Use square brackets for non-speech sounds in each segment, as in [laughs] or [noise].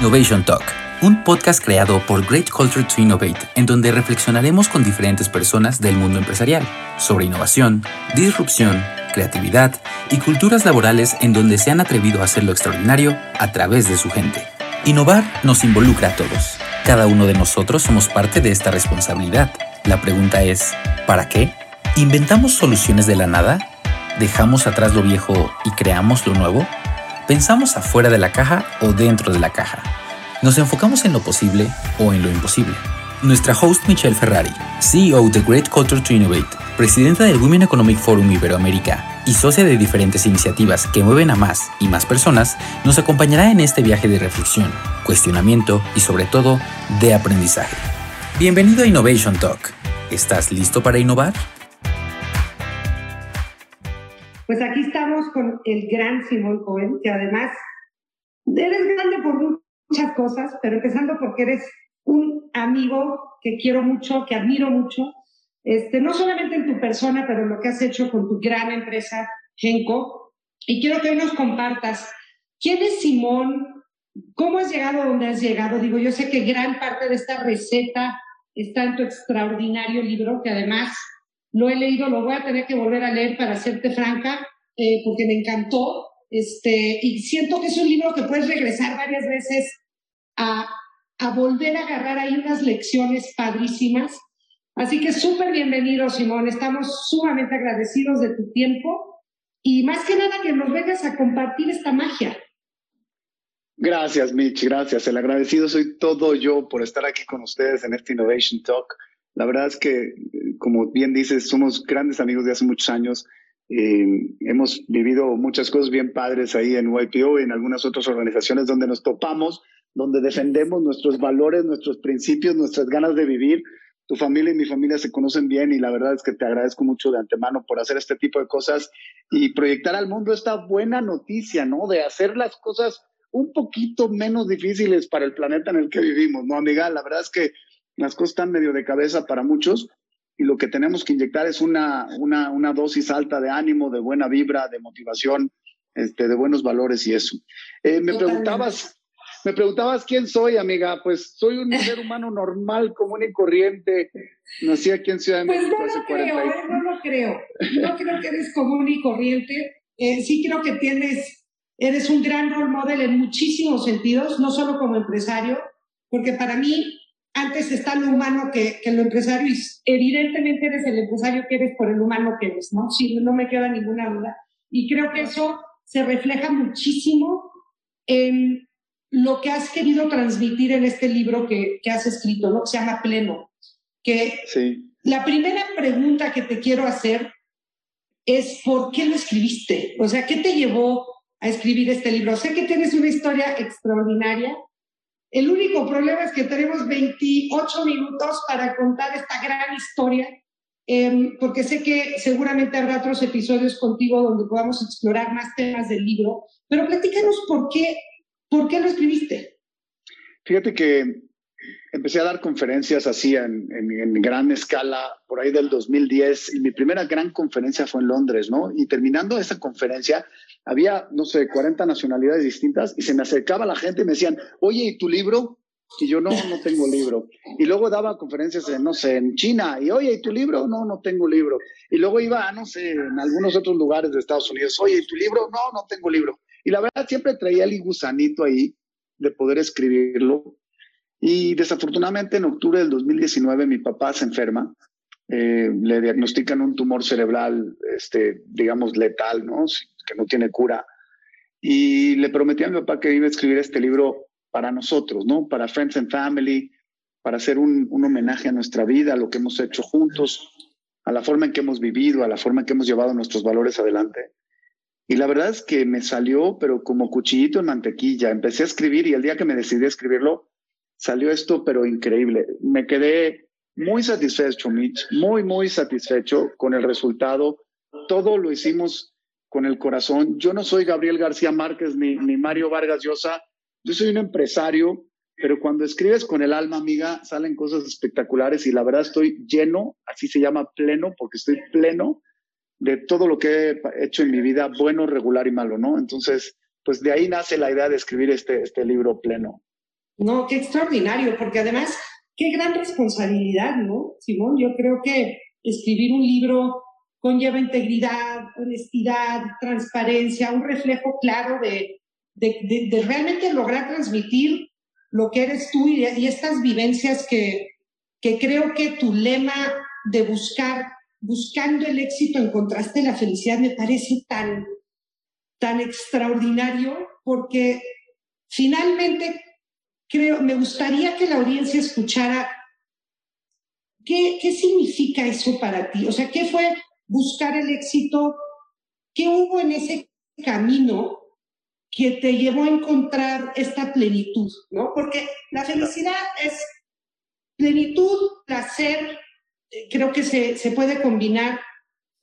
Innovation Talk, un podcast creado por Great Culture to Innovate, en donde reflexionaremos con diferentes personas del mundo empresarial sobre innovación, disrupción, creatividad y culturas laborales en donde se han atrevido a hacer lo extraordinario a través de su gente. Innovar nos involucra a todos. Cada uno de nosotros somos parte de esta responsabilidad. La pregunta es, ¿para qué? ¿Inventamos soluciones de la nada? ¿Dejamos atrás lo viejo y creamos lo nuevo? ¿Pensamos afuera de la caja o dentro de la caja? ¿Nos enfocamos en lo posible o en lo imposible? Nuestra host Michelle Ferrari, CEO de Great Culture to Innovate, presidenta del Women Economic Forum Iberoamérica y socia de diferentes iniciativas que mueven a más y más personas, nos acompañará en este viaje de reflexión, cuestionamiento y sobre todo de aprendizaje. Bienvenido a Innovation Talk. ¿Estás listo para innovar? Pues aquí estamos con el gran Simón Cohen, que además eres grande por muchas cosas, pero empezando porque eres un amigo que quiero mucho, que admiro mucho, este, no solamente en tu persona, pero lo que has hecho con tu gran empresa, Genco. Y quiero que hoy nos compartas quién es Simón, cómo has llegado a donde has llegado. Digo, yo sé que gran parte de esta receta está en tu extraordinario libro, que además lo he leído, lo voy a tener que volver a leer para serte franca, eh, porque me encantó. Este, y siento que es un libro que puedes regresar varias veces a, a volver a agarrar ahí unas lecciones padrísimas. Así que súper bienvenido, Simón. Estamos sumamente agradecidos de tu tiempo y más que nada que nos vengas a compartir esta magia. Gracias, Mitch, gracias. El agradecido soy todo yo por estar aquí con ustedes en este Innovation Talk. La verdad es que, como bien dices, somos grandes amigos de hace muchos años. Eh, hemos vivido muchas cosas bien padres ahí en YPO y en algunas otras organizaciones donde nos topamos, donde defendemos nuestros valores, nuestros principios, nuestras ganas de vivir. Tu familia y mi familia se conocen bien y la verdad es que te agradezco mucho de antemano por hacer este tipo de cosas y proyectar al mundo esta buena noticia, ¿no? De hacer las cosas un poquito menos difíciles para el planeta en el que vivimos, ¿no, amiga? La verdad es que las cosas están medio de cabeza para muchos y lo que tenemos que inyectar es una, una, una dosis alta de ánimo, de buena vibra, de motivación, este, de buenos valores y eso. Eh, me preguntabas, me preguntabas quién soy, amiga. Pues soy un ser [laughs] humano normal, común y corriente. Nací aquí en Ciudad de pues México no hace lo creo, 40 y- ¿eh? no lo creo. No [laughs] creo que eres común y corriente. Eh, sí creo que tienes, eres un gran role model en muchísimos sentidos, no solo como empresario, porque para mí antes está lo humano que, que lo empresario y evidentemente eres el empresario que eres por el humano que eres, ¿no? Sí, no me queda ninguna duda. Y creo que eso se refleja muchísimo en lo que has querido transmitir en este libro que, que has escrito, ¿no? Que se llama Pleno. Que Sí. la primera pregunta que te quiero hacer es ¿por qué lo escribiste? O sea, ¿qué te llevó a escribir este libro? Sé que tienes una historia extraordinaria. El único problema es que tenemos 28 minutos para contar esta gran historia, eh, porque sé que seguramente habrá otros episodios contigo donde podamos explorar más temas del libro, pero platícanos por qué, por qué lo escribiste. Fíjate que empecé a dar conferencias así en, en, en, gran escala por ahí del 2010 y mi primera gran conferencia fue en Londres, ¿no? Y terminando esa conferencia había, no sé, 40 nacionalidades distintas y se me acercaba la gente y me decían, oye, ¿y tu libro? Y yo no, no tengo libro. Y luego daba conferencias en, no sé, en China y, oye, ¿y tu libro? No, no tengo libro. Y luego iba, no sé, en algunos otros lugares de Estados Unidos, oye, ¿y tu libro? No, no tengo libro. Y la verdad siempre traía el gusanito ahí de poder escribirlo. Y desafortunadamente en octubre del 2019 mi papá se enferma, eh, le diagnostican un tumor cerebral, este, digamos, letal, ¿no? que no tiene cura. Y le prometí a mi papá que iba a escribir este libro para nosotros, ¿no? Para Friends and Family, para hacer un, un homenaje a nuestra vida, a lo que hemos hecho juntos, a la forma en que hemos vivido, a la forma en que hemos llevado nuestros valores adelante. Y la verdad es que me salió, pero como cuchillito en mantequilla. Empecé a escribir y el día que me decidí a escribirlo, salió esto, pero increíble. Me quedé muy satisfecho, Mitch, muy, muy satisfecho con el resultado. Todo lo hicimos con el corazón. Yo no soy Gabriel García Márquez ni, ni Mario Vargas Llosa. Yo soy un empresario, pero cuando escribes con el alma, amiga, salen cosas espectaculares y la verdad estoy lleno, así se llama pleno, porque estoy pleno de todo lo que he hecho en mi vida, bueno, regular y malo, ¿no? Entonces, pues de ahí nace la idea de escribir este, este libro pleno. No, qué extraordinario, porque además, qué gran responsabilidad, ¿no, Simón? Yo creo que escribir un libro conlleva integridad, honestidad, transparencia, un reflejo claro de, realmente lograr transmitir lo que eres tú y, estas vivencias que, que creo que tu lema de buscar, buscando el éxito en contraste de la felicidad me parece tan, tan extraordinario porque finalmente creo, me gustaría que la audiencia escuchara qué, significa eso para ti, o sea, qué fue buscar el éxito, qué hubo en ese camino que te llevó a encontrar esta plenitud, ¿no? Porque la felicidad es plenitud, placer, eh, creo que se, se puede combinar.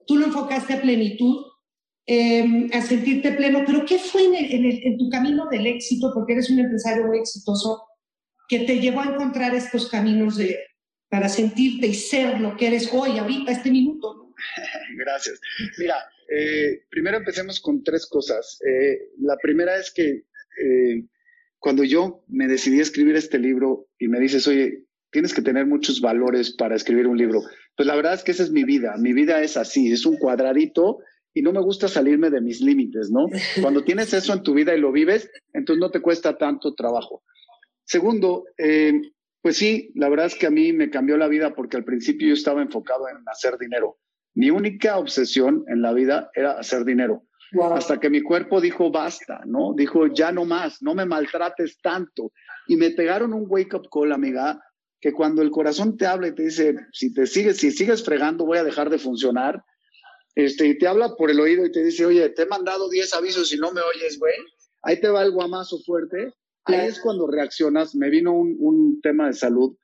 Tú lo enfocaste a plenitud, em, a sentirte pleno, pero ¿qué fue en, en, en, tu camino del éxito, porque eres un empresario muy exitoso, que te llevó a encontrar estos caminos de, para sentirte y ser lo que eres hoy, ahorita, este minuto? [laughs] Gracias. Mira, eh, primero empecemos con tres cosas. Eh, la primera es que eh, cuando yo me decidí a escribir este libro y me dices, oye, tienes que tener muchos valores para escribir un libro, pues la verdad es que esa es mi vida. Mi vida es así, es un cuadradito y no me gusta salirme de mis límites, ¿no? [laughs] Cuando tienes eso en tu vida y lo vives, entonces no te cuesta tanto trabajo. Segundo, pues sí, la verdad es que a mí me cambió la vida porque al principio yo estaba enfocado en hacer dinero. Mi única obsesión en la vida era hacer dinero. Hasta que mi cuerpo dijo basta, ¿no? Dijo ya no más, no me maltrates tanto. Y me pegaron un wake up call, amiga, que cuando el corazón te habla y te dice, si te sigues, si sigues fregando, voy a dejar de funcionar. Este, y te habla por el oído y te dice, oye, te he mandado 10 avisos y no me oyes, güey. Ahí te va el guamazo fuerte. Ahí es cuando reaccionas. Me vino un, un tema de salud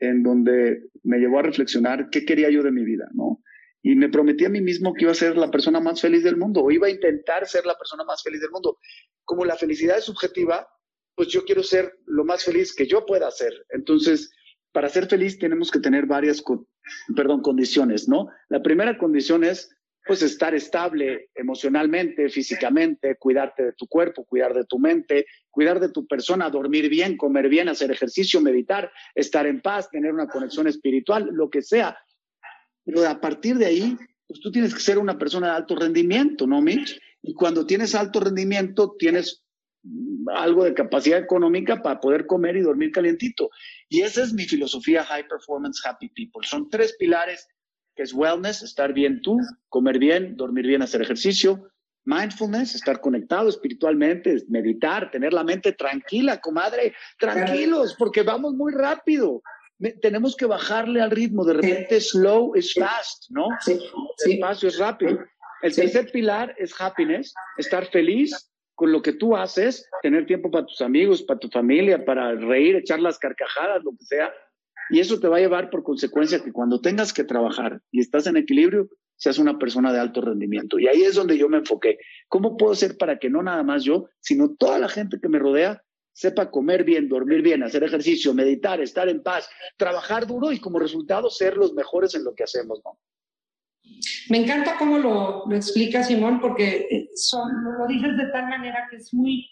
en donde me llevó a reflexionar qué quería yo de mi vida, ¿no? y me prometí a mí mismo que iba a ser la persona más feliz del mundo o iba a intentar ser la persona más feliz del mundo. Como la felicidad es subjetiva, pues yo quiero ser lo más feliz que yo pueda ser. Entonces, para ser feliz tenemos que tener varias, perdón, condiciones, ¿no? La primera condición es, pues, estar estable emocionalmente, físicamente, cuidarte de tu cuerpo, cuidar de tu mente, cuidar de tu persona, dormir bien, comer bien, hacer ejercicio, meditar, estar en paz, tener una conexión espiritual, lo que sea pero a partir de ahí, pues tú tienes que ser una persona de alto rendimiento, ¿no, Mitch? Y cuando tienes alto rendimiento, tienes algo de capacidad económica para poder comer y dormir calientito. Y esa es mi filosofía High Performance Happy People. Son tres pilares que es wellness, estar bien tú, comer bien, dormir bien, hacer ejercicio, mindfulness, estar conectado espiritualmente, meditar, tener la mente tranquila, comadre, tranquilos, porque vamos muy rápido tenemos que bajarle al ritmo. De repente, slow is fast, ¿no? Sí, Espacio es rápido. El tercer pilar es happiness, estar feliz con lo que tú haces, tener tiempo para tus amigos, para tu familia, para reír, echar las carcajadas, lo que sea. Y eso te va a llevar por consecuencia que cuando tengas que trabajar y estás en equilibrio, seas una persona de alto rendimiento. Y ahí es donde yo me enfoqué. ¿Cómo puedo ser para que no nada más yo, sino toda la gente que me rodea sepa comer bien, dormir bien, hacer ejercicio, meditar, estar en paz, trabajar duro y como resultado ser los mejores en lo que hacemos, ¿no? Me encanta cómo lo, lo explica Simón, porque eh, lo dices de tal manera que es muy,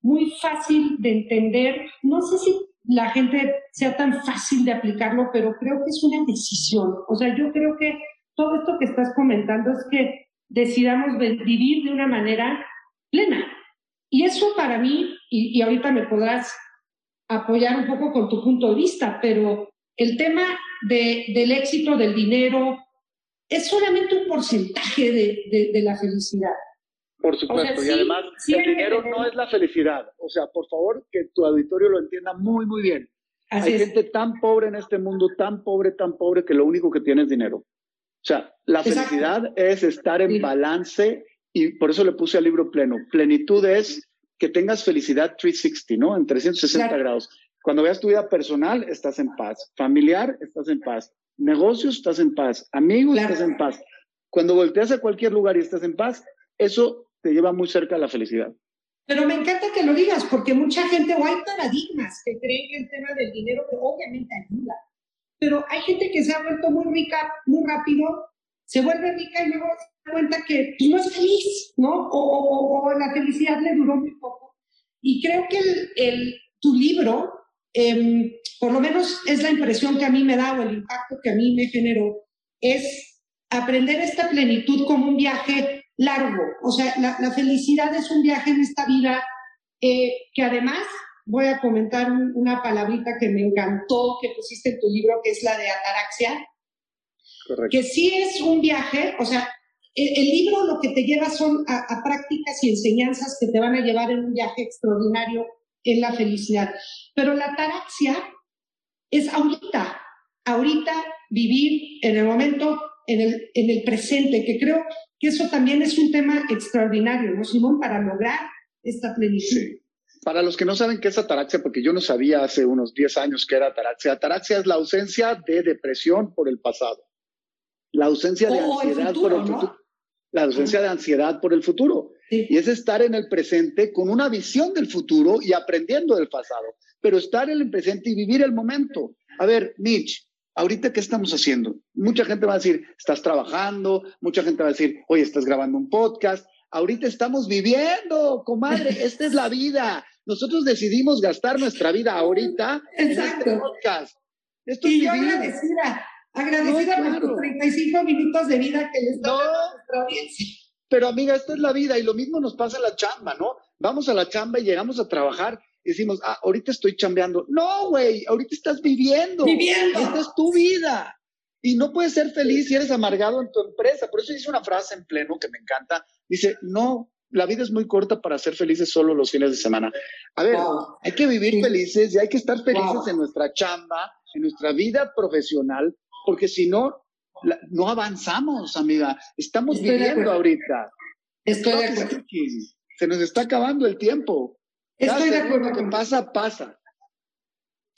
muy fácil de entender. No sé si la gente sea tan fácil de aplicarlo, pero creo que es una decisión. O sea, yo creo que todo esto que estás comentando es que decidamos vivir de una manera plena, y eso para mí, y, ahorita me podrás apoyar un poco con tu punto de vista, pero el tema de, del éxito, del dinero, es solamente un porcentaje de, de, la felicidad. Por supuesto, y además el dinero no es la felicidad. O sea, por favor, que tu auditorio lo entienda muy, muy bien. Hay gente tan pobre en este mundo, tan pobre, tan pobre, que lo único que tiene es dinero. O sea, la felicidad es estar en balance y por eso le puse al libro pleno. Plenitud es que tengas felicidad 360, ¿no? En 360 grados. Cuando veas tu vida personal, estás en paz. Familiar, estás en paz. Negocios, estás en paz. Amigos, estás en paz. Cuando volteas a cualquier lugar y estás en paz, eso te lleva muy cerca a la felicidad. Pero me encanta que lo digas, porque mucha gente, o hay paradigmas que creen que el tema del dinero obviamente ayuda, pero hay gente que se ha vuelto muy rica muy rápido se vuelve rica y luego se da cuenta que pues, no es feliz, ¿no? O, la felicidad le duró muy poco. Y creo que el, tu libro em, por lo menos es la impresión que a mí me da o el impacto que a mí me generó, es aprender esta plenitud como un viaje largo. O sea, la, felicidad es un viaje en esta vida eh, que además voy a comentar una palabrita que me encantó que pusiste en tu libro, que es la de ataraxia. Correcto. Que sí es un viaje, o sea, el, libro lo que te lleva son a, prácticas y enseñanzas que te van a llevar en un viaje extraordinario en la felicidad. Pero la ataraxia es ahorita, ahorita vivir en el momento, en el, en el presente, que creo que eso también es un tema extraordinario, ¿no, Simón? Para lograr esta plenitud. Para los que no saben qué es ataraxia, porque yo no sabía hace unos 10 años qué era ataraxia, ataraxia es la ausencia de depresión por el pasado, la ausencia de ansiedad por el futuro, la ausencia de ansiedad por el futuro. Y es estar en el presente con una visión del futuro y aprendiendo del pasado, pero estar en el presente y vivir el momento. A ver, Mitch, ahorita qué estamos haciendo? Mucha gente va a decir, estás trabajando, mucha gente va a decir, oye, estás grabando un podcast. Ahorita estamos viviendo, comadre, [laughs] esta es la vida. Nosotros decidimos gastar nuestra vida ahorita en este podcast. Esto y yo agradecida, agradecida por 35 minutos de vida que les a nuestra audiencia. Pero amiga, esta es la vida y lo mismo nos pasa en la chamba, ¿no? Vamos a la chamba y llegamos a trabajar y decimos, ah, ahorita estoy chambeando. No, güey, ahorita estás viviendo. Viviendo. Esta es tu vida. Y no puedes ser feliz si eres amargado en tu empresa. Por eso dice una frase en pleno que me encanta. Dice, no, la vida es muy corta para ser felices solo los fines de semana. A ver, hay que vivir felices y hay que estar felices en nuestra chamba, en nuestra vida profesional, porque si no, no avanzamos, amiga. Estamos viviendo ahorita. Estoy de acuerdo. Se nos está acabando el tiempo. Estoy de acuerdo. que pasa, pasa.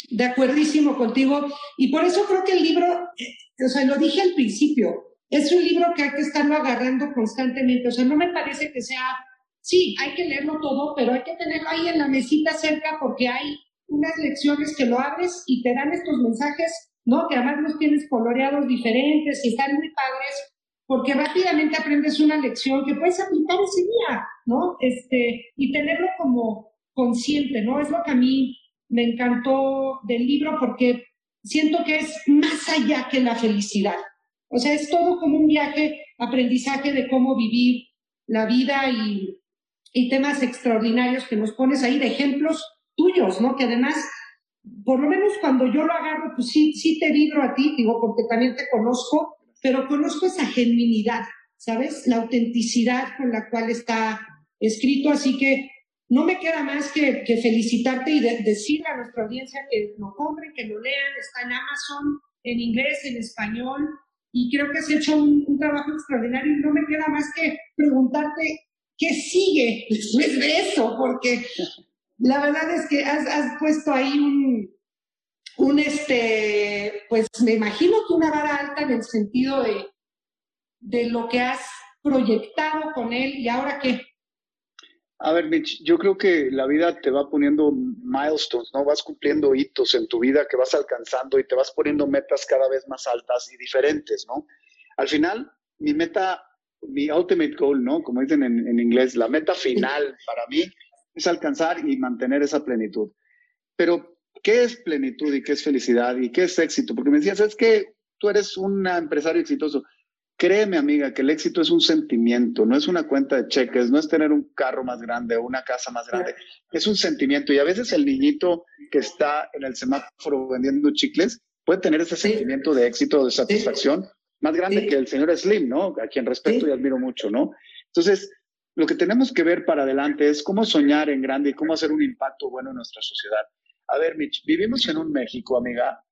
De acuerdísimo contigo. Y por eso creo que el libro, eh, o sea, lo dije al principio, es un libro que hay que estarlo agarrando constantemente. O sea, no me parece que sea, sí, hay que leerlo todo, pero hay que tenerlo ahí en la mesita cerca porque hay unas lecciones que lo abres y te dan estos mensajes, ¿no? Que además los tienes coloreados diferentes y están muy padres, porque rápidamente aprendes una lección que puedes aplicar ese día, ¿no? Este, y tenerlo como consciente, ¿no? Es lo que a mí me encantó del libro porque siento que es más allá que la felicidad. O sea, es todo como un viaje, aprendizaje de cómo vivir la vida y, temas extraordinarios que nos pones ahí de ejemplos tuyos, ¿no? Que además, por lo menos cuando yo lo agarro, pues sí, sí te vibro a ti, digo, porque también te conozco, pero conozco esa genuinidad, ¿sabes? La autenticidad con la cual está escrito, así que no me queda más que, felicitarte y decirle a nuestra audiencia que lo compren, que lo lean, está en Amazon, en inglés, en español, y creo que has hecho un, trabajo extraordinario. No me queda más que preguntarte qué sigue después de eso, porque la verdad es que has, has puesto ahí un, un, este, pues me imagino que una vara alta en el sentido de, de lo que has proyectado con él. Y ahora qué. A ver, Mitch, yo creo que la vida te va poniendo milestones, ¿no? Vas cumpliendo hitos en tu vida que vas alcanzando y te vas poniendo metas cada vez más altas y diferentes, ¿no? Al final, mi meta, mi ultimate goal, ¿no? Como dicen en, en inglés, la meta final [laughs] para mí es alcanzar y mantener esa plenitud. Pero, ¿qué es plenitud y qué es felicidad y qué es éxito? Porque me decías, es que tú eres un empresario exitoso. Créeme, amiga, que el éxito es un sentimiento, no es una cuenta de cheques, no es tener un carro más grande o una casa más grande, es un sentimiento. Y a veces el niñito que está en el semáforo vendiendo chicles puede tener ese sentimiento de éxito, de satisfacción, más grande que el señor Slim, ¿no? A quien respeto y admiro mucho, ¿no? Entonces, lo que tenemos que ver para adelante es cómo soñar en grande y cómo hacer un impacto bueno en nuestra sociedad. A ver, Mitch, vivimos en un México, amiga,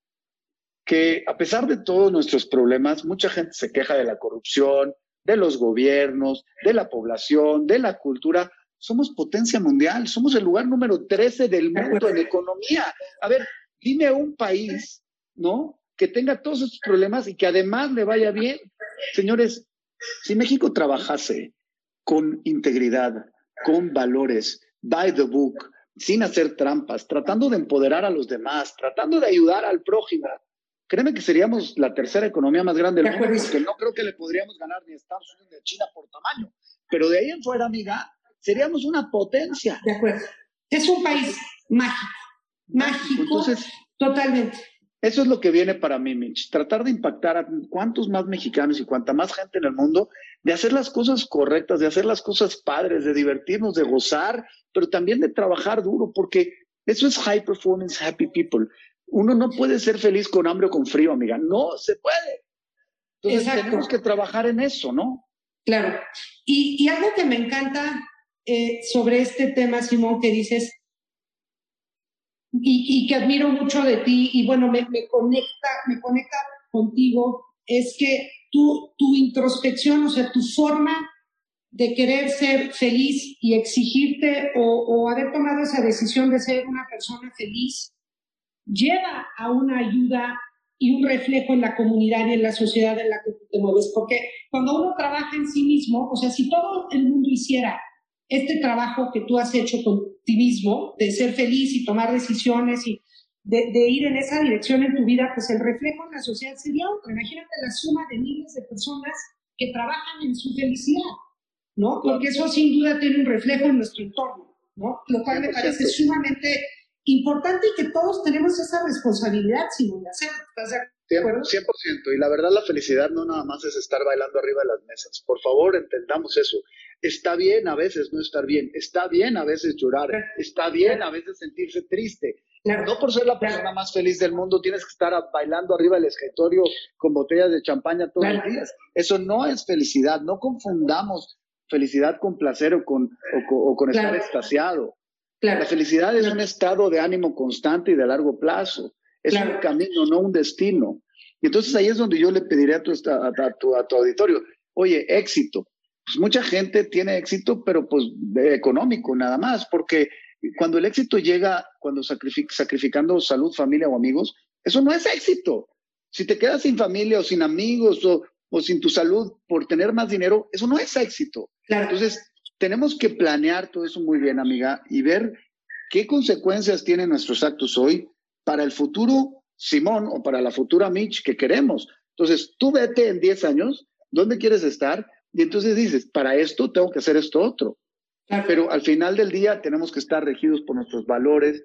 que a pesar de todos nuestros problemas, mucha gente se queja de la corrupción, de los gobiernos, de la población, de la cultura. Somos potencia mundial, somos el lugar número 13 del mundo en economía. A ver, dime un país, ¿no? Que tenga todos esos problemas y que además le vaya bien. Señores, si México trabajase con integridad, con valores, by the book, sin hacer trampas, tratando de empoderar a los demás, tratando de ayudar al prójimo, créeme que seríamos la tercera economía más grande del mundo, porque no creo que le podríamos ganar ni a Estados Unidos ni a China por tamaño. Pero de ahí en fuera, amiga, seríamos una potencia. De acuerdo. Es un país mágico, mágico. Entonces, totalmente. Eso es lo que viene para mí, Mitch. Tratar de impactar a cuantos más mexicanos y cuanta más gente en el mundo, de hacer las cosas correctas, de hacer las cosas padres, de divertirnos, de gozar, pero también de trabajar duro, porque eso es high performance, happy people. Uno no puede ser feliz con hambre o con frío, amiga. No se puede. Entonces tenemos que trabajar en eso, ¿no? Claro. Y, algo que me encanta eh, sobre este tema, Simón, que dices, y, que admiro mucho de ti y bueno, me, conecta, me conecta contigo, es que tu, tu introspección, o sea, tu forma de querer ser feliz y exigirte o, o, haber tomado esa decisión de ser una persona feliz, lleva a una ayuda y un reflejo en la comunidad y en la sociedad en la que te mueves. Porque cuando uno trabaja en sí mismo, o sea, si todo el mundo hiciera este trabajo que tú has hecho con ti mismo, de ser feliz y tomar decisiones y de, ir en esa dirección en tu vida, pues el reflejo en la sociedad sería otro. Imagínate la suma de miles de personas que trabajan en su felicidad, ¿no? Porque eso sin duda tiene un reflejo en nuestro entorno, ¿no? Lo cual me parece sumamente importante y que todos tenemos esa responsabilidad, Simón, de hacerlo. ¿Estás de acuerdo? 100%. Y la verdad, la felicidad no nada más es estar bailando arriba de las mesas. Por favor, entendamos eso. Está bien a veces no estar bien, está bien a veces llorar, está bien a veces sentirse triste. No por ser la persona más feliz del mundo tienes que estar bailando arriba del escritorio con botellas de champaña todos los días. Eso no es felicidad. No confundamos felicidad con placer o con, o, con estar extasiado. La felicidad es un estado de ánimo constante y de largo plazo. Es un camino, no un destino. Y entonces ahí es donde yo le pediría a tu, a, tu, a tu auditorio, oye, éxito. Pues mucha gente tiene éxito, pero pues económico nada más, porque cuando el éxito llega, cuando sacrificando salud, familia o amigos, eso no es éxito. Si te quedas sin familia o sin amigos o, o sin tu salud por tener más dinero, eso no es éxito. Entonces, tenemos que planear todo eso muy bien, amiga, y ver qué consecuencias tienen nuestros actos hoy para el futuro Simón o para la futura Mitch que queremos. Entonces, tú vete en 10 años, ¿dónde quieres estar? Y entonces dices, para esto tengo que hacer esto otro. Pero al final del día tenemos que estar regidos por nuestros valores,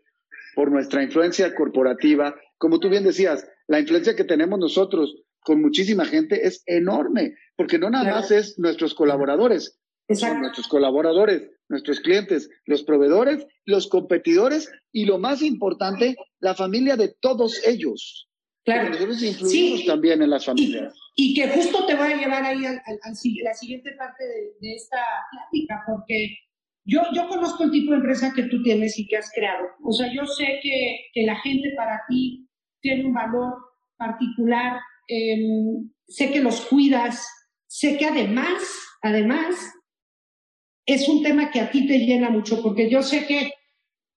por nuestra influencia corporativa. Como tú bien decías, la influencia que tenemos nosotros con muchísima gente es enorme, porque no nada más es nuestros colaboradores, son nuestros colaboradores, nuestros clientes, los proveedores, los competidores y lo más importante, la familia de todos ellos. Claro. nosotros influimos también en las familias. Y, que justo te voy a llevar ahí a la siguiente parte de, esta plática, porque yo, yo conozco el tipo de empresa que tú tienes y que has creado. O sea, yo sé que, que la gente para ti tiene un valor particular, em, sé que los cuidas, sé que además, además, es un tema que a ti te llena mucho, porque yo sé que,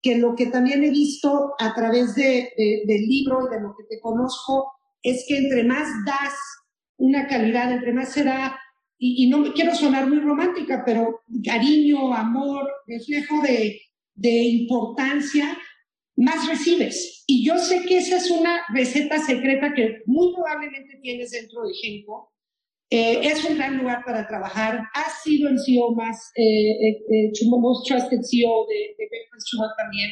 que lo que también he visto a través de, del libro y de lo que te conozco es que entre más das una calidad, entre más se da, y, no me quiero sonar muy romántica, pero cariño, amor, reflejo de, de importancia, más recibes. Y yo sé que esa es una receta secreta que muy probablemente tienes dentro de Genco, eh, es un gran lugar para trabajar. Ha sido el CEO más, eh, eh, most trusted CEO de, de también.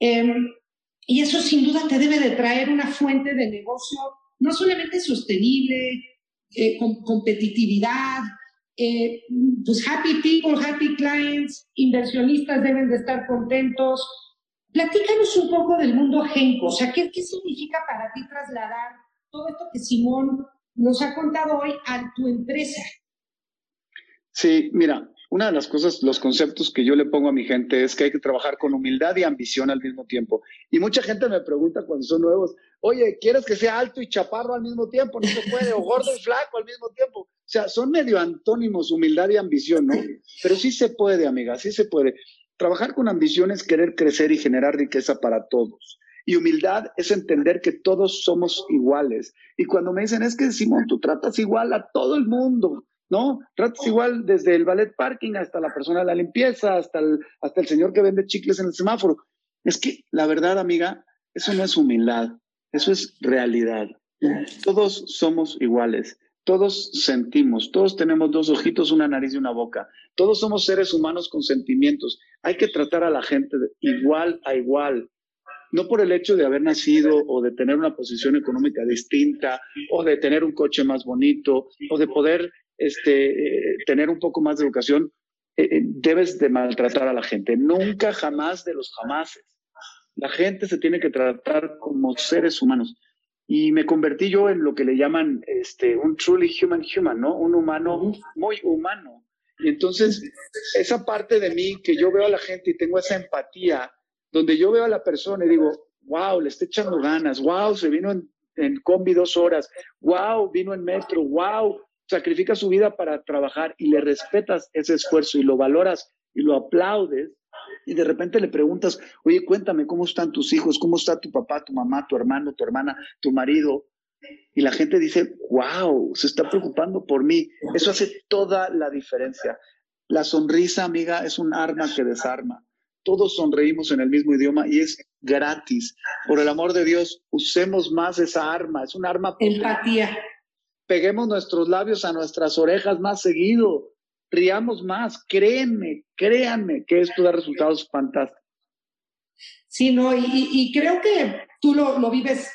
Em, y eso sin duda te debe de traer una fuente de negocio no solamente sostenible, con competitividad, pues happy people, happy clients, inversionistas deben de estar contentos. Platícanos un poco del mundo Genco, o sea, ¿qué, qué significa para ti trasladar todo esto que Simón nos ha contado hoy a tu empresa. Sí, mira, una de las cosas, los conceptos que yo le pongo a mi gente es que hay que trabajar con humildad y ambición al mismo tiempo. Y mucha gente me pregunta cuando son nuevos, oye, ¿quieres que sea alto y chaparro al mismo tiempo? No se puede, o gordo y flaco al mismo tiempo. O sea, son medio antónimos, humildad y ambición, ¿no? Pero sí se puede, amiga, sí se puede. Trabajar con ambición es querer crecer y generar riqueza para todos. Y humildad es entender que todos somos iguales. Y cuando me dicen, es que Simón, tú tratas igual a todo el mundo, ¿no? Tratas igual desde el ballet parking hasta la persona de la limpieza, hasta el, hasta el señor que vende chicles en el semáforo. Es que la verdad, amiga, eso no es humildad, eso es realidad. Todos somos iguales, todos sentimos, todos tenemos dos ojitos, una nariz y una boca. Todos somos seres humanos con sentimientos. Hay que tratar a la gente igual a igual. No por el hecho de haber nacido o de tener una posición económica distinta o de tener un coche más bonito o de poder este, eh, tener un poco más de educación, eh, eh, debes de maltratar a la gente. Nunca, jamás de los jamases. La gente se tiene que tratar como seres humanos. Y me convertí yo en lo que le llaman este, un truly human human, ¿no? Un humano muy humano. Y entonces, esa parte de mí que yo veo a la gente y tengo esa empatía, donde yo veo a la persona y digo, wow, le está echando ganas, wow, se vino en, en combi dos horas, wow, vino en metro, wow, sacrifica su vida para trabajar y le respetas ese esfuerzo y lo valoras y lo aplaudes, y de repente le preguntas, oye, cuéntame cómo están tus hijos, cómo está tu papá, tu mamá, tu hermano, tu hermana, tu marido. Y la gente dice, wow, se está preocupando por mí. Eso hace toda la diferencia. La sonrisa, amiga, es un arma que desarma. Todos sonreímos en el mismo idioma y es gratis. Por el amor de Dios, usemos más esa arma. Es un arma. Empatía. Peguemos nuestros labios a nuestras orejas más seguido riamos más, créenme, créanme que esto da resultados fantásticos. Sí, no, y, creo que tú lo, vives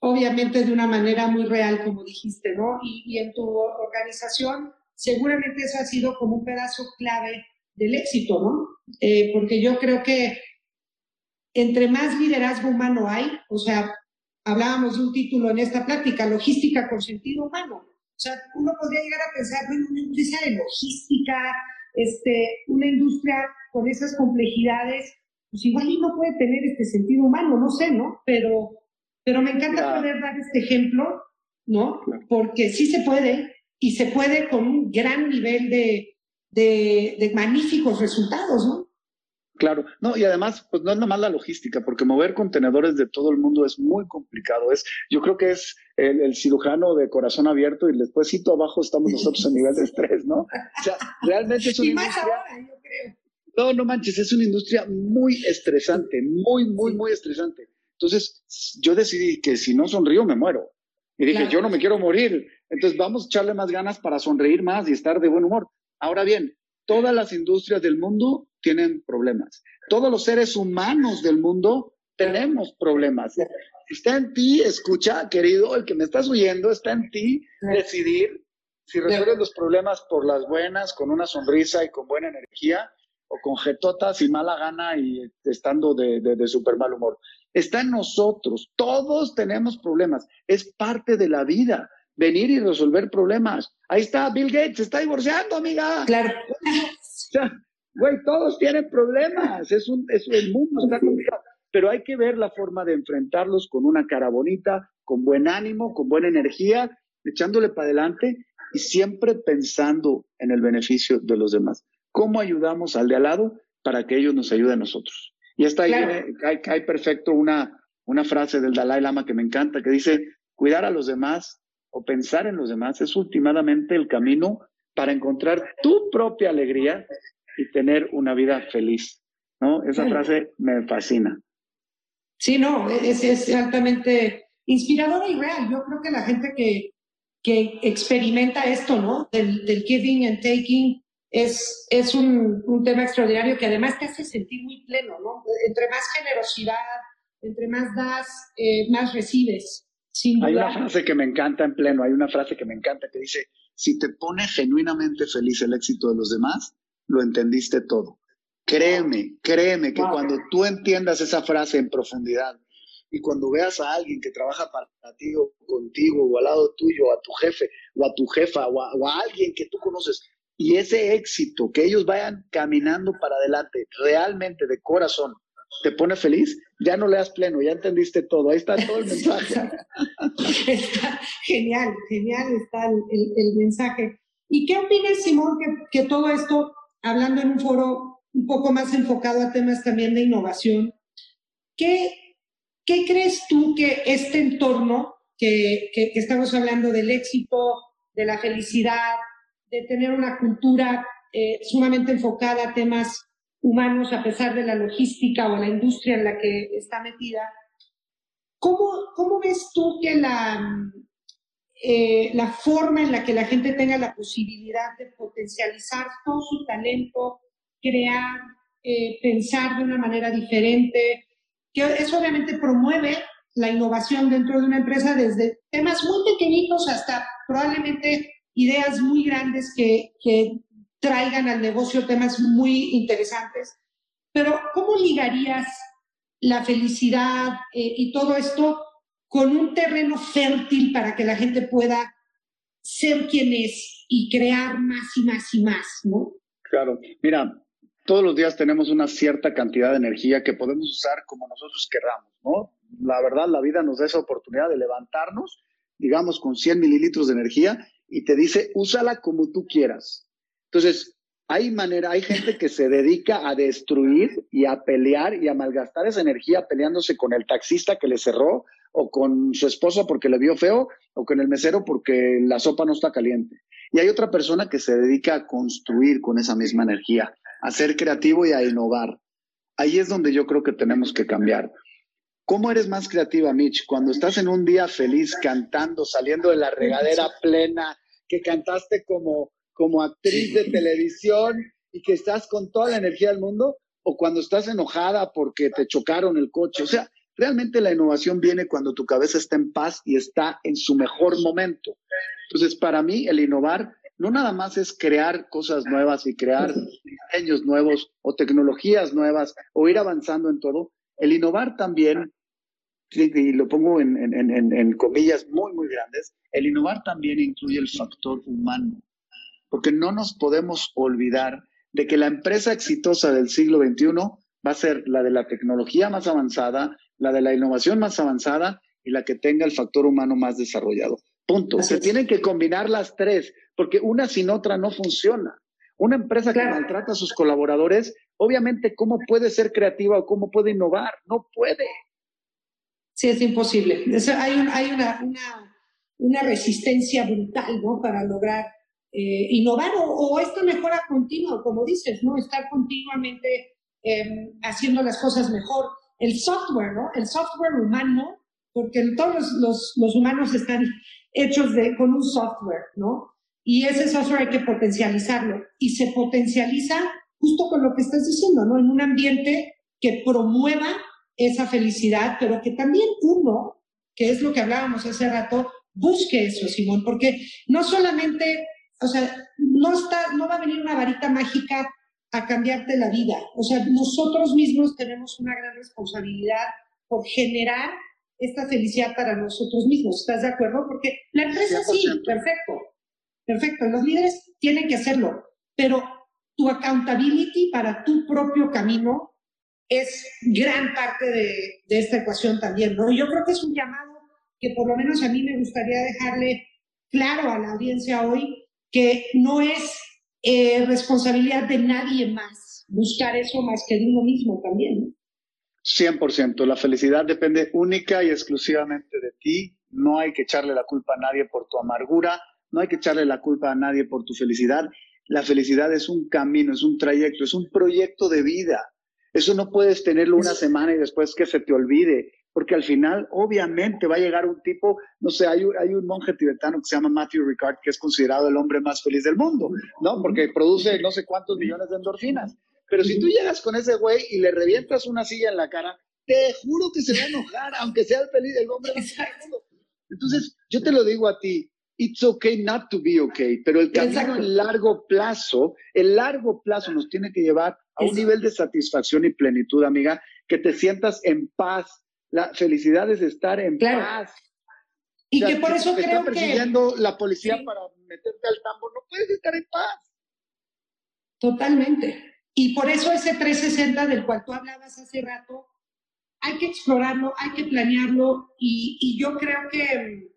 obviamente de una manera muy real, como dijiste, ¿no? Y, en tu organización seguramente eso ha sido como un pedazo clave del éxito, ¿no? Eh, porque yo creo que entre más liderazgo humano hay, o sea, hablábamos de un título en esta plática, logística con sentido humano. O sea, uno podría llegar a pensar, bueno, una industria de logística, este, una industria con esas complejidades, pues igual no puede tener este sentido humano, no sé, ¿no? Pero, pero me encanta poder dar este ejemplo, ¿no? Porque sí se puede, y se puede con un gran nivel de, de, de magníficos resultados, ¿no? Claro, no, y además, pues no es nada más la logística, porque mover contenedores de todo el mundo es muy complicado. Es, yo creo que es el, cirujano de corazón abierto y después abajo estamos nosotros a nivel de estrés, ¿no? O sea, realmente es una industria. yo creo. No, no manches, es una industria muy estresante, muy, muy, muy estresante. Entonces, yo decidí que si no sonrío, me muero. Y dije, yo no me quiero morir. Entonces, vamos a echarle más ganas para sonreír más y estar de buen humor. Ahora bien, todas las industrias del mundo tienen problemas. Todos los seres humanos del mundo tenemos problemas. Está en ti, escucha, querido, el que me estás oyendo, está en ti decidir si resuelves los problemas por las buenas, con una sonrisa y con buena energía, o con jetotas y mala gana y estando de, de, de súper mal humor. Está en nosotros. Todos tenemos problemas. Es parte de la vida venir y resolver problemas. Ahí está, Bill Gates, se está divorciando, amiga. Claro. güey, todos tienen problemas, es un, es, el mundo está complicado, pero hay que ver la forma de enfrentarlos con una cara bonita, con buen ánimo, con buena energía, echándole para adelante y siempre pensando en el beneficio de los demás. ¿Cómo ayudamos al de al lado para que ellos nos ayuden a nosotros? Y está ahí, hay, hay perfecto una, una frase del Dalai Lama que me encanta, que dice, cuidar a los demás o pensar en los demás es últimamente el camino para encontrar tu propia alegría y tener una vida feliz. ¿no? Esa frase me fascina. Sí, no, es, es altamente inspiradora y real. Yo creo que la gente que, que experimenta esto, ¿no? Del, del giving and taking, es, es un, un, tema extraordinario que además te hace sentir muy pleno, ¿no? Entre más generosidad, entre más das, eh, más recibes. Hay una frase que me encanta en pleno, hay una frase que me encanta que dice, si te pone genuinamente feliz el éxito de los demás, lo entendiste todo. Créeme, créeme que cuando tú entiendas esa frase en profundidad y cuando veas a alguien que trabaja para ti o contigo o al lado tuyo, a tu jefe o a tu jefa o a, o a alguien que tú conoces, y ese éxito, que ellos vayan caminando para adelante realmente de corazón, te pone feliz, ya no leas pleno, ya entendiste todo, ahí está todo el [laughs] mensaje. está genial, genial está el, mensaje. ¿Y qué opinas, Simón, que, que todo esto hablando en un foro un poco más enfocado a temas también de innovación, ¿qué, qué crees tú que este entorno, que, que, estamos hablando del éxito, de la felicidad, de tener una cultura eh, sumamente enfocada a temas humanos a pesar de la logística o la industria en la que está metida, ¿cómo, cómo ves tú que la, eh, la forma en la que la gente tenga la posibilidad de potencializar todo su talento, crear, eh, pensar de una manera diferente, que eso obviamente promueve la innovación dentro de una empresa desde temas muy pequeñitos hasta probablemente ideas muy grandes que, que traigan al negocio temas muy interesantes. Pero ¿cómo ligarías la felicidad eh, y todo esto con un terreno fértil para que la gente pueda ser quien es y crear más y más y más, ¿no? Claro, mira, todos los días tenemos una cierta cantidad de energía que podemos usar como nosotros queramos, ¿no? La verdad, la vida nos da esa oportunidad de levantarnos, digamos, con 100 mililitros de energía y te dice, úsala como tú quieras. Entonces, hay manera, hay gente que se dedica a destruir y a pelear y a malgastar esa energía peleándose con el taxista que le cerró o con su esposa porque le vio feo o con el mesero porque la sopa no está caliente. Y hay otra persona que se dedica a construir con esa misma energía, a ser creativo y a innovar. Ahí es donde yo creo que tenemos que cambiar. ¿Cómo eres más creativa, Mitch? Cuando estás en un día feliz cantando, saliendo de la regadera plena, que cantaste como, como actriz de televisión y que estás con toda la energía del mundo, o cuando estás enojada porque te chocaron el coche. O sea, realmente la innovación viene cuando tu cabeza está en paz y está en su mejor momento. Entonces, para mí, el innovar no nada más es crear cosas nuevas y crear diseños nuevos o tecnologías nuevas o ir avanzando en todo. El innovar también, y lo pongo en, en comillas muy, muy grandes, el innovar también incluye el factor humano, porque no nos podemos olvidar de que la empresa exitosa del siglo XXI va a ser la de la tecnología más avanzada, la de la innovación más avanzada y la que tenga el factor humano más desarrollado. Punto. Se tienen que combinar las tres, porque una sin otra no funciona. Una empresa que maltrata a sus colaboradores, obviamente, ¿cómo puede ser creativa o cómo puede innovar? No puede. Sí, es imposible. hay, hay una, una, resistencia brutal, ¿no? Para lograr eh, innovar o, esta mejora continua, como dices, ¿no? Estar continuamente em, haciendo las cosas mejor. El software, ¿no? El software humano, porque todos los, los humanos están hechos de, con un software, ¿no? Y ese software hay que potencializarlo. Y se potencializa justo con lo que estás diciendo, ¿no? En un ambiente que promueva esa felicidad, pero que también uno, que es lo que hablábamos hace rato, busque eso, Simón, porque no solamente, o sea, no, está, no va a venir una varita mágica a cambiarte la vida. O sea, nosotros mismos tenemos una gran responsabilidad por generar esta felicidad para nosotros mismos. ¿Estás de acuerdo? Porque la empresa sí, perfecto, perfecto. Los líderes tienen que hacerlo, pero tu accountability para tu propio camino es gran parte de, esta ecuación también, ¿no? Yo creo que es un llamado que por lo menos a mí me gustaría dejarle claro a la audiencia hoy, que no es eh, responsabilidad de nadie más buscar eso más que de uno mismo también. ¿no? 100%. La felicidad depende única y exclusivamente de ti. No hay que echarle la culpa a nadie por tu amargura, no hay que echarle la culpa a nadie por tu felicidad. La felicidad es un camino, es un trayecto, es un proyecto de vida. Eso no puedes tenerlo una semana y después que se te olvide, porque al final obviamente va a llegar un tipo, no sé, hay, hay un monje tibetano que se llama Matthew Ricard, que es considerado el hombre más feliz del mundo, ¿no? Porque produce no sé cuántos millones de endorfinas. Pero si tú llegas con ese güey y le revientas una silla en la cara, te juro que se va a enojar, aunque sea el feliz del hombre más mundo. Entonces, yo te lo digo a ti, it's okay not to be okay, pero el camino en largo plazo, el largo plazo nos tiene que llevar a un nivel de satisfacción y plenitud, amiga, que te sientas en paz. La felicidad es estar en paz. Y que por eso te creo está persiguiendo la policía para meterte al tambo, no puedes estar en paz. Totalmente. Y por eso ese 360 del cual tú hablabas hace rato, hay que explorarlo, hay que planearlo y, yo creo que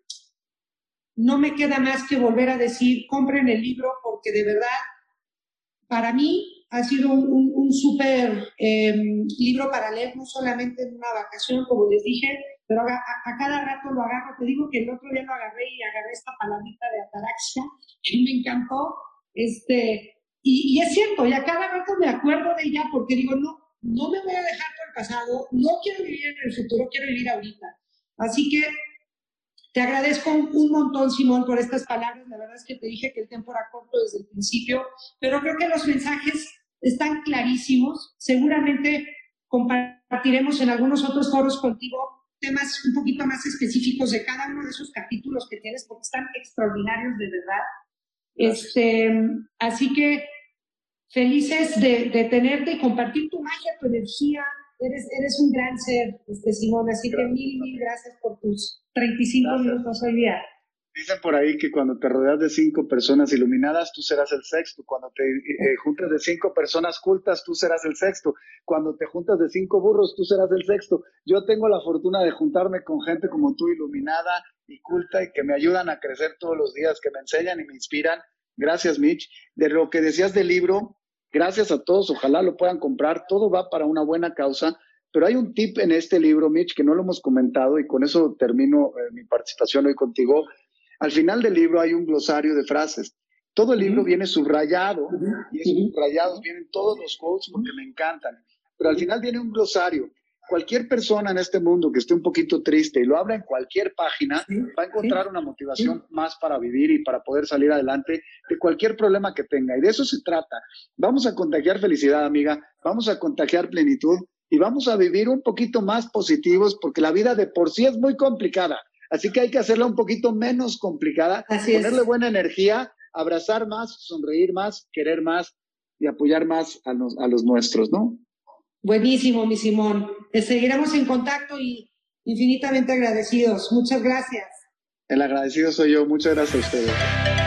no me queda más que volver a decir, compren el libro porque de verdad, para mí ha sido un, un, súper em, libro para leer, no solamente en una vacación, como les dije, pero a, a, cada rato lo agarro. Te digo que el otro día lo agarré y agarré esta palabrita de ataraxia, que me encantó. Este, y, es cierto, y a cada rato me acuerdo de ella porque digo, no, no me voy a dejar por el pasado, no quiero vivir en el futuro, quiero vivir ahorita. Así que te agradezco un montón, Simón, por estas palabras. La verdad es que te dije que el tiempo era corto desde el principio, pero creo que los mensajes están clarísimos. Seguramente compartiremos en algunos otros foros contigo temas un poquito más específicos de cada uno de esos capítulos que tienes, porque están extraordinarios de verdad. Este, así que felices de, de, tenerte y compartir tu magia, tu energía. Eres, eres un gran ser, este, Simón. Así que mil, mil gracias por tus 35 minutos hoy día. Dicen por ahí que cuando te rodeas de cinco personas iluminadas, tú serás el sexto. Cuando te eh, juntas de cinco personas cultas, tú serás el sexto. Cuando te juntas de cinco burros, tú serás el sexto. Yo tengo la fortuna de juntarme con gente como tú, iluminada y culta, y que me ayudan a crecer todos los días, que me enseñan y me inspiran. Gracias, Mitch. De lo que decías del libro, gracias a todos. Ojalá lo puedan comprar. Todo va para una buena causa. Pero hay un tip en este libro, Mitch, que no lo hemos comentado y con eso termino eh, mi participación hoy contigo al final del libro hay un glosario de frases. Todo el libro viene subrayado y esos subrayados vienen todos los quotes porque me encantan. Pero al final viene un glosario. Cualquier persona en este mundo que esté un poquito triste y lo abra en cualquier página, va a encontrar una motivación más para vivir y para poder salir adelante de cualquier problema que tenga. Y de eso se trata. Vamos a contagiar felicidad, amiga. Vamos a contagiar plenitud y vamos a vivir un poquito más positivos porque la vida de por sí es muy complicada. Así que hay que hacerla un poquito menos complicada, ponerle buena energía, abrazar más, sonreír más, querer más y apoyar más a los, a los nuestros, ¿no? Buenísimo, mi Simón. Te seguiremos en contacto y infinitamente agradecidos. Muchas gracias. El agradecido soy yo. Muchas gracias a ustedes.